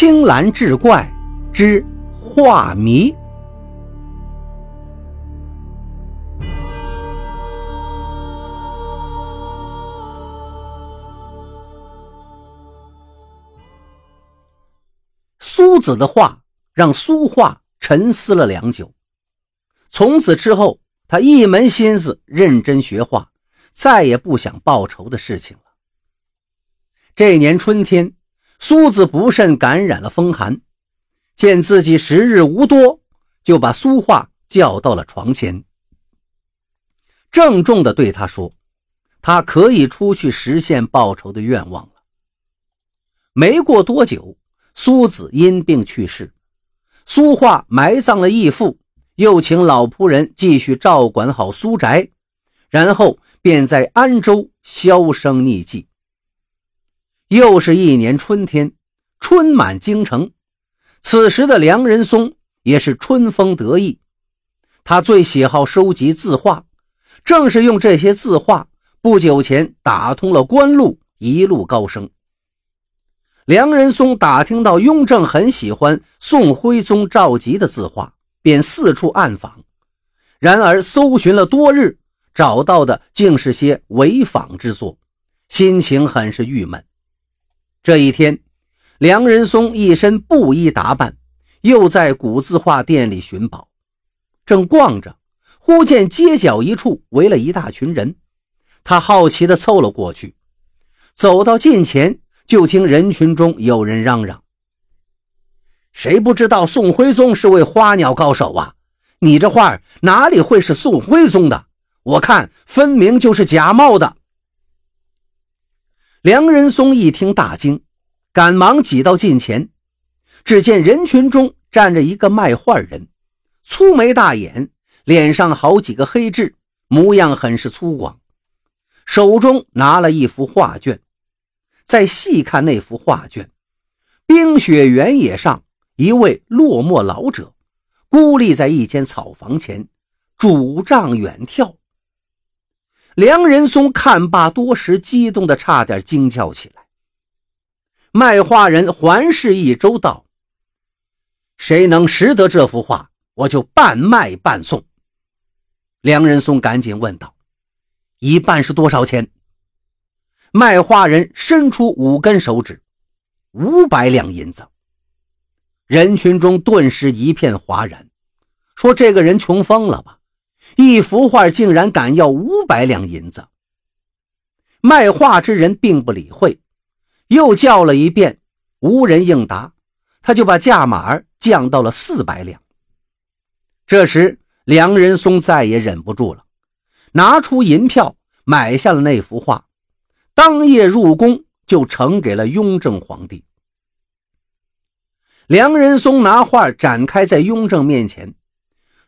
青蓝志怪之画谜。苏子的话让苏画沉思了良久。从此之后，他一门心思认真学画，再也不想报仇的事情了。这年春天。苏子不慎感染了风寒，见自己时日无多，就把苏画叫到了床前，郑重地对他说：“他可以出去实现报仇的愿望了。”没过多久，苏子因病去世，苏画埋葬了义父，又请老仆人继续照管好苏宅，然后便在安州销声匿迹。又是一年春天，春满京城。此时的梁仁松也是春风得意，他最喜好收集字画，正是用这些字画，不久前打通了官路，一路高升。梁仁松打听到雍正很喜欢宋徽宗赵佶的字画，便四处暗访，然而搜寻了多日，找到的竟是些伪仿之作，心情很是郁闷。这一天，梁仁松一身布衣打扮，又在古字画店里寻宝。正逛着，忽见街角一处围了一大群人，他好奇地凑了过去。走到近前，就听人群中有人嚷嚷：“谁不知道宋徽宗是位花鸟高手啊？你这画哪里会是宋徽宗的？我看分明就是假冒的。”梁仁松一听大惊，赶忙挤到近前，只见人群中站着一个卖画人，粗眉大眼，脸上好几个黑痣，模样很是粗犷，手中拿了一幅画卷。再细看那幅画卷，冰雪原野上，一位落寞老者孤立在一间草房前，拄杖远眺。梁仁松看罢多时，激动的差点惊叫起来。卖画人环视一周，道：“谁能识得这幅画，我就半卖半送。”梁仁松赶紧问道：“一半是多少钱？”卖画人伸出五根手指：“五百两银子。”人群中顿时一片哗然，说：“这个人穷疯了吧？”一幅画竟然敢要五百两银子！卖画之人并不理会，又叫了一遍，无人应答，他就把价码降到了四百两。这时，梁仁松再也忍不住了，拿出银票买下了那幅画，当夜入宫就呈给了雍正皇帝。梁仁松拿画展开在雍正面前。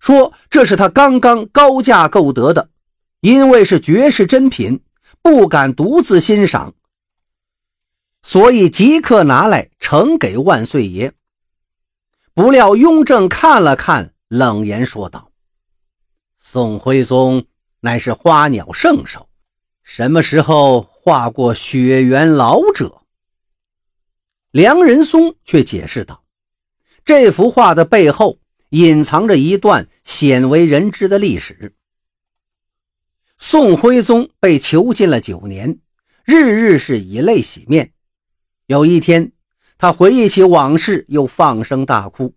说这是他刚刚高价购得的，因为是绝世珍品，不敢独自欣赏，所以即刻拿来呈给万岁爷。不料雍正看了看，冷言说道：“宋徽宗乃是花鸟圣手，什么时候画过雪原老者？”梁仁松却解释道：“这幅画的背后。”隐藏着一段鲜为人知的历史。宋徽宗被囚禁了九年，日日是以泪洗面。有一天，他回忆起往事，又放声大哭，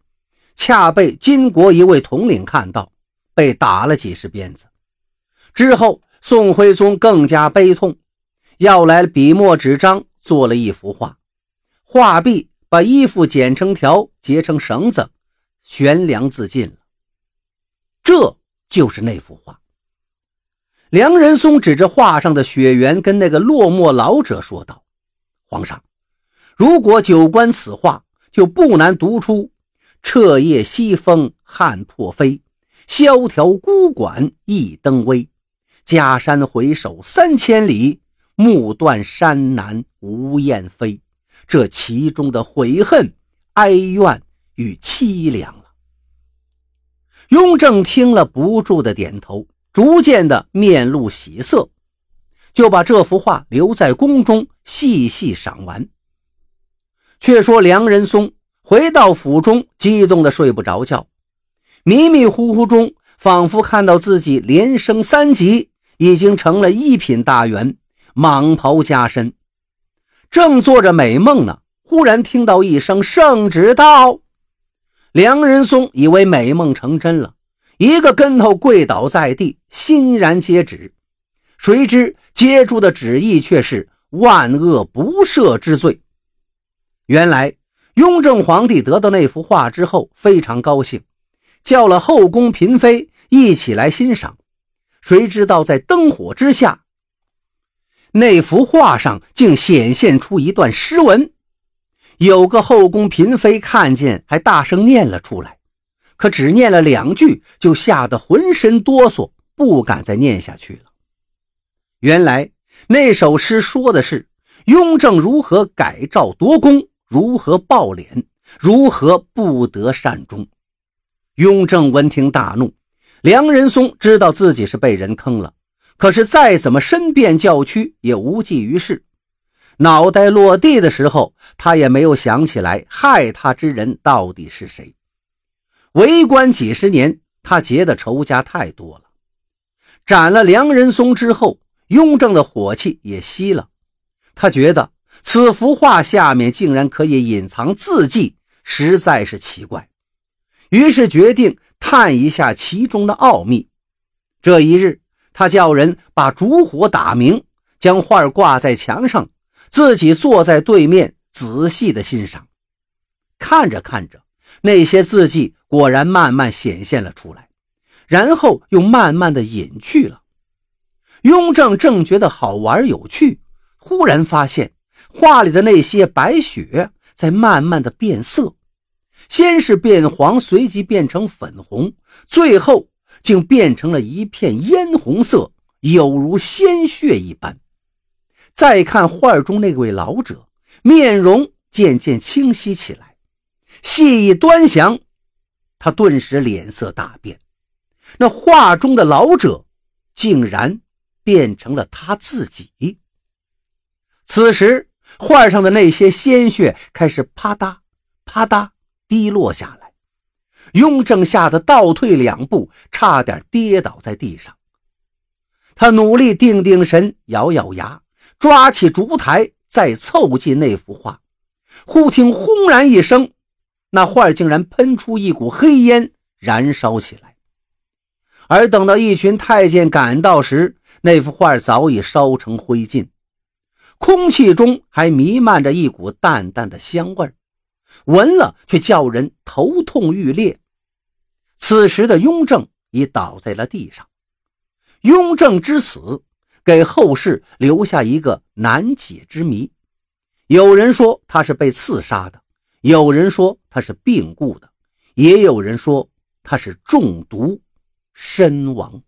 恰被金国一位统领看到，被打了几十鞭子。之后，宋徽宗更加悲痛，要来笔墨纸张，做了一幅画。画壁把衣服剪成条，结成绳子。悬梁自尽了，这就是那幅画。梁仁松指着画上的雪原，跟那个落寞老者说道：“皇上，如果久观此画，就不难读出‘彻夜西风汉破飞，萧条孤馆一灯微。假山回首三千里，目断山南无雁飞’这其中的悔恨、哀怨。”与凄凉了。雍正听了，不住的点头，逐渐的面露喜色，就把这幅画留在宫中细细赏玩。却说梁仁松回到府中，激动的睡不着觉，迷迷糊糊中，仿佛看到自己连升三级，已经成了一品大员，蟒袍加身，正做着美梦呢。忽然听到一声圣旨到，梁仁松以为美梦成真了，一个跟头跪倒在地，欣然接旨。谁知接住的旨意却是万恶不赦之罪。原来雍正皇帝得到那幅画之后非常高兴，叫了后宫嫔妃一起来欣赏。谁知道在灯火之下，那幅画上竟显现出一段诗文。有个后宫嫔妃看见，还大声念了出来，可只念了两句，就吓得浑身哆嗦，不敢再念下去了。原来那首诗说的是雍正如何改诏夺功，如何暴敛，如何不得善终。雍正闻听大怒，梁仁松知道自己是被人坑了，可是再怎么申辩叫屈，也无济于事。脑袋落地的时候，他也没有想起来害他之人到底是谁。为官几十年，他结的仇家太多了。斩了梁仁松之后，雍正的火气也熄了。他觉得此幅画下面竟然可以隐藏字迹，实在是奇怪。于是决定探一下其中的奥秘。这一日，他叫人把烛火打明，将画挂在墙上。自己坐在对面，仔细的欣赏，看着看着，那些字迹果然慢慢显现了出来，然后又慢慢的隐去了。雍正正觉得好玩有趣，忽然发现画里的那些白雪在慢慢的变色，先是变黄，随即变成粉红，最后竟变成了一片嫣红色，有如鲜血一般。再看画中那位老者，面容渐渐清晰起来，细一端详，他顿时脸色大变。那画中的老者，竟然变成了他自己。此时，画上的那些鲜血开始啪嗒啪嗒滴落下来，雍正吓得倒退两步，差点跌倒在地上。他努力定定神，咬咬牙。抓起烛台，再凑近那幅画，忽听轰然一声，那画竟然喷出一股黑烟，燃烧起来。而等到一群太监赶到时，那幅画早已烧成灰烬，空气中还弥漫着一股淡淡的香味闻了却叫人头痛欲裂。此时的雍正已倒在了地上。雍正之死。给后世留下一个难解之谜。有人说他是被刺杀的，有人说他是病故的，也有人说他是中毒身亡。